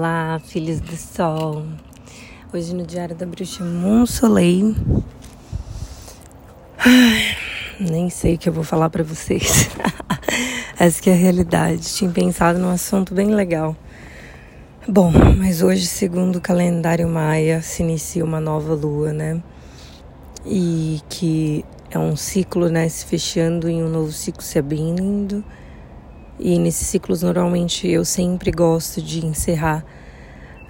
Olá, filhos do sol. Hoje no Diário da Bruxa Monsoleil. Nem sei o que eu vou falar para vocês. Essa que é a realidade. Tinha pensado num assunto bem legal. Bom, mas hoje, segundo o calendário maia, se inicia uma nova lua, né? E que é um ciclo, né, se fechando em um novo ciclo se abrindo e nesses ciclos, normalmente, eu sempre gosto de encerrar.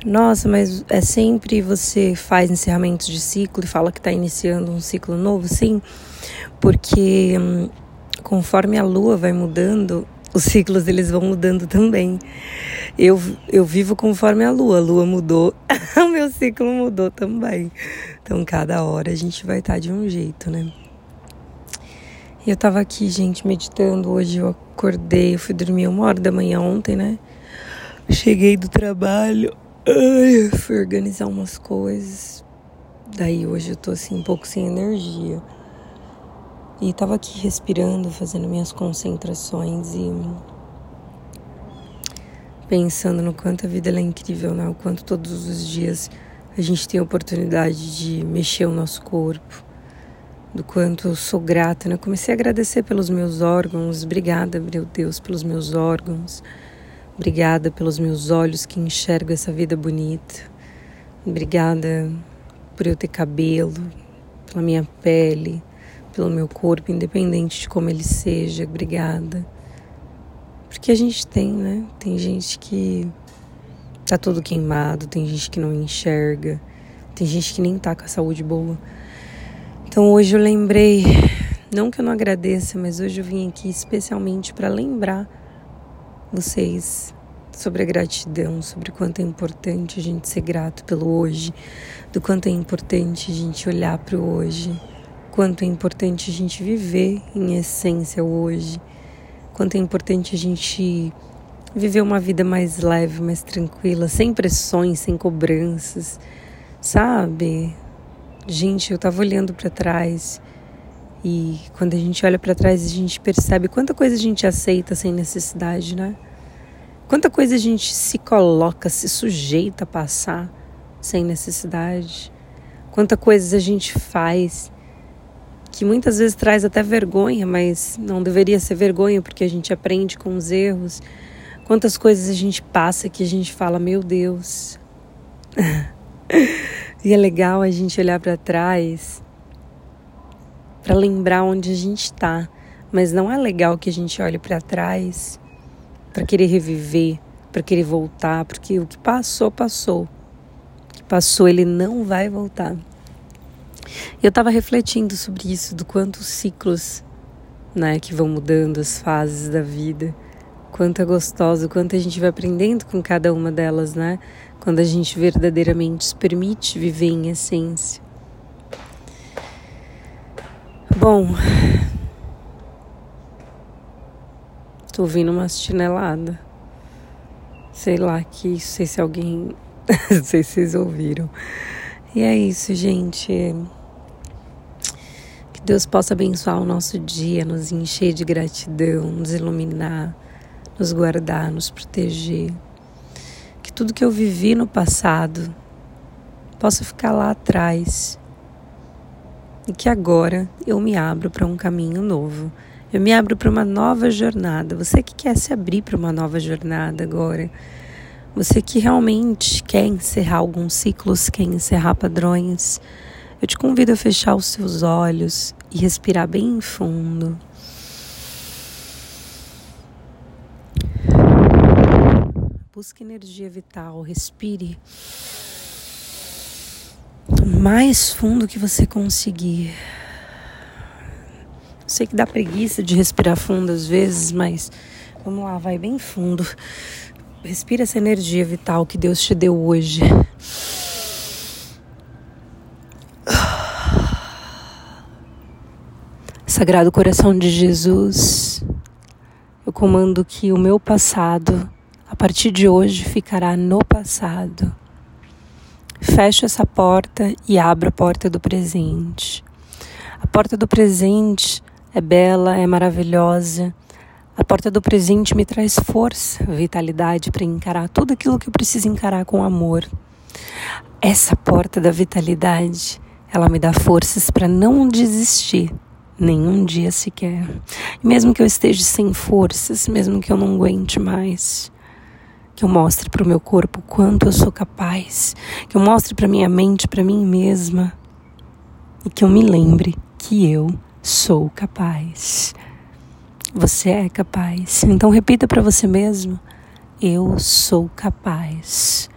Nossa, mas é sempre você faz encerramentos de ciclo e fala que está iniciando um ciclo novo? Sim, porque hum, conforme a lua vai mudando, os ciclos eles vão mudando também. Eu, eu vivo conforme a lua, a lua mudou, o meu ciclo mudou também. Então, cada hora a gente vai estar tá de um jeito, né? Eu tava aqui, gente, meditando. Hoje eu acordei, fui dormir uma hora da manhã ontem, né? Cheguei do trabalho, ai, fui organizar umas coisas. Daí hoje eu tô assim um pouco sem energia. E tava aqui respirando, fazendo minhas concentrações e pensando no quanto a vida é incrível, né? O quanto todos os dias a gente tem a oportunidade de mexer o nosso corpo do quanto eu sou grata, né? Comecei a agradecer pelos meus órgãos, obrigada, meu Deus, pelos meus órgãos, obrigada pelos meus olhos que enxergam essa vida bonita, obrigada por eu ter cabelo, pela minha pele, pelo meu corpo, independente de como ele seja, obrigada. Porque a gente tem, né? Tem gente que tá todo queimado, tem gente que não enxerga, tem gente que nem tá com a saúde boa. Então hoje eu lembrei, não que eu não agradeça, mas hoje eu vim aqui especialmente para lembrar vocês sobre a gratidão, sobre o quanto é importante a gente ser grato pelo hoje, do quanto é importante a gente olhar para o hoje, quanto é importante a gente viver em essência o hoje, quanto é importante a gente viver uma vida mais leve, mais tranquila, sem pressões, sem cobranças, sabe? Gente, eu estava olhando para trás e quando a gente olha para trás, a gente percebe quanta coisa a gente aceita sem necessidade, né? Quanta coisa a gente se coloca, se sujeita a passar sem necessidade. Quanta coisa a gente faz que muitas vezes traz até vergonha, mas não deveria ser vergonha porque a gente aprende com os erros. Quantas coisas a gente passa que a gente fala, meu Deus. E é legal a gente olhar para trás para lembrar onde a gente está, mas não é legal que a gente olhe para trás para querer reviver, para querer voltar, porque o que passou, passou. O que passou, ele não vai voltar. Eu estava refletindo sobre isso, do quanto os ciclos, né, que vão mudando as fases da vida, quanto é gostoso, quanto a gente vai aprendendo com cada uma delas, né? quando a gente verdadeiramente se permite viver em essência. Bom, tô ouvindo uma chinelada. Sei lá que, não sei se alguém, não sei se vocês ouviram. E é isso, gente. Que Deus possa abençoar o nosso dia, nos encher de gratidão, nos iluminar, nos guardar, nos proteger tudo que eu vivi no passado possa ficar lá atrás e que agora eu me abro para um caminho novo. Eu me abro para uma nova jornada. Você que quer se abrir para uma nova jornada agora, você que realmente quer encerrar alguns ciclos, quer encerrar padrões, eu te convido a fechar os seus olhos e respirar bem fundo. Busque energia vital, respire o mais fundo que você conseguir. Sei que dá preguiça de respirar fundo às vezes, mas vamos lá, vai bem fundo. Respira essa energia vital que Deus te deu hoje. Sagrado coração de Jesus, eu comando que o meu passado partir de hoje ficará no passado. Fecho essa porta e abro a porta do presente. A porta do presente é bela, é maravilhosa. A porta do presente me traz força, vitalidade para encarar tudo aquilo que eu preciso encarar com amor. Essa porta da vitalidade, ela me dá forças para não desistir nenhum dia sequer. mesmo que eu esteja sem forças, mesmo que eu não aguente mais, que eu mostre para o meu corpo quanto eu sou capaz, que eu mostre para minha mente, para mim mesma, e que eu me lembre que eu sou capaz. Você é capaz. Então repita para você mesmo: eu sou capaz.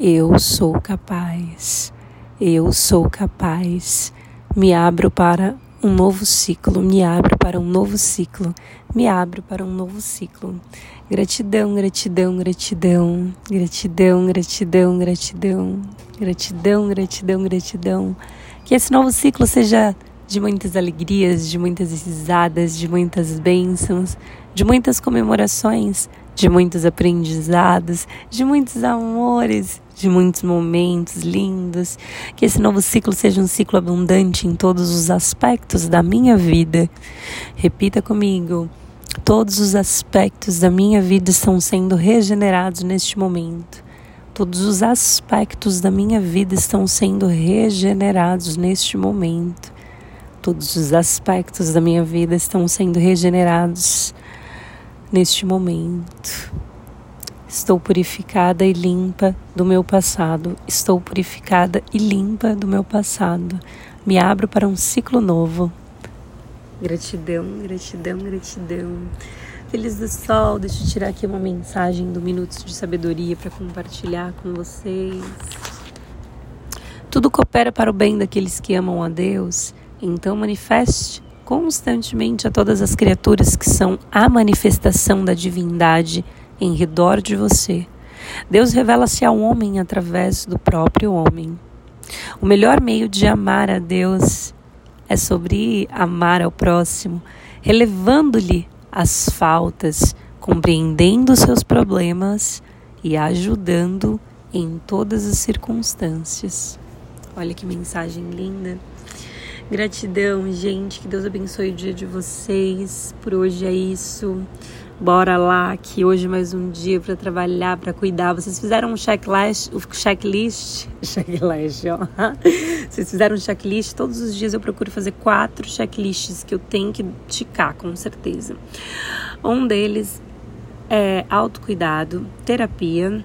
Eu sou capaz. Eu sou capaz. Me abro para um novo ciclo, me abro para um novo ciclo, me abro para um novo ciclo. Gratidão, gratidão, gratidão, gratidão, gratidão, gratidão, gratidão, gratidão, gratidão. Que esse novo ciclo seja de muitas alegrias, de muitas risadas, de muitas bênçãos, de muitas comemorações, de muitos aprendizados, de muitos amores, de muitos momentos lindos. Que esse novo ciclo seja um ciclo abundante em todos os aspectos da minha vida. Repita comigo. Todos os aspectos da minha vida estão sendo regenerados neste momento. Todos os aspectos da minha vida estão sendo regenerados neste momento. Todos os aspectos da minha vida estão sendo regenerados neste momento. Estou purificada e limpa do meu passado. Estou purificada e limpa do meu passado. Me abro para um ciclo novo. Gratidão, gratidão, gratidão. Feliz do sol, deixa eu tirar aqui uma mensagem do Minutos de Sabedoria para compartilhar com vocês. Tudo coopera para o bem daqueles que amam a Deus, então manifeste constantemente a todas as criaturas que são a manifestação da divindade em redor de você. Deus revela-se ao homem através do próprio homem. O melhor meio de amar a Deus é sobre amar ao próximo, relevando-lhe as faltas, compreendendo seus problemas e ajudando em todas as circunstâncias. Olha que mensagem linda. Gratidão, gente. Que Deus abençoe o dia de vocês. Por hoje é isso. Bora lá, que hoje é mais um dia para trabalhar, para cuidar. Vocês fizeram um checklist, o checklist, checklist, ó. Vocês fizeram um checklist. Todos os dias eu procuro fazer quatro checklists que eu tenho que ticar, com certeza. Um deles é autocuidado, terapia,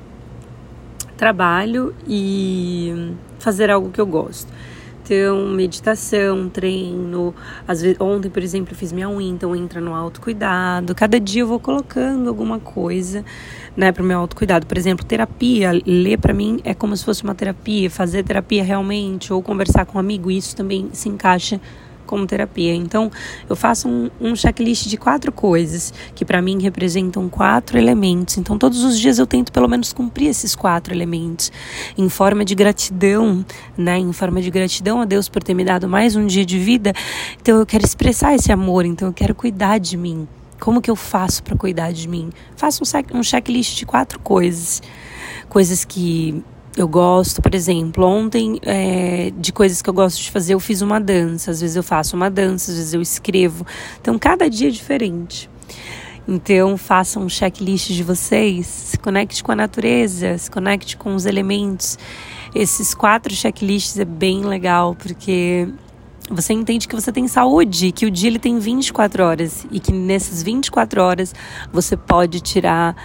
trabalho e fazer algo que eu gosto. Então, meditação, treino. Às vezes, ontem, por exemplo, eu fiz minha unha, então entra no autocuidado. Cada dia eu vou colocando alguma coisa, né, para o meu autocuidado. Por exemplo, terapia. Ler para mim é como se fosse uma terapia. Fazer terapia realmente, ou conversar com um amigo, isso também se encaixa como terapia. Então, eu faço um, um checklist de quatro coisas que para mim representam quatro elementos. Então, todos os dias eu tento pelo menos cumprir esses quatro elementos em forma de gratidão, né? Em forma de gratidão a Deus por ter me dado mais um dia de vida. Então, eu quero expressar esse amor. Então, eu quero cuidar de mim. Como que eu faço para cuidar de mim? Faço um, um checklist de quatro coisas. Coisas que eu gosto, por exemplo, ontem é, de coisas que eu gosto de fazer, eu fiz uma dança. Às vezes eu faço uma dança, às vezes eu escrevo. Então, cada dia é diferente. Então, façam um checklist de vocês, se conecte com a natureza, se conecte com os elementos. Esses quatro checklists é bem legal, porque você entende que você tem saúde, que o dia ele tem 24 horas e que nessas 24 horas você pode tirar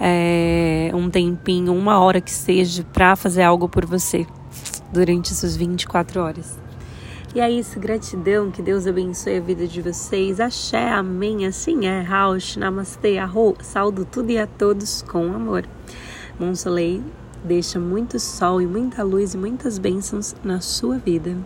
é, um tempinho, uma hora que seja, para fazer algo por você durante essas 24 horas. E é isso, gratidão, que Deus abençoe a vida de vocês. Axé, amém, assim é. Raush, namastê, arro, saldo tudo e a todos com amor. Monsolei deixa muito sol e muita luz e muitas bênçãos na sua vida.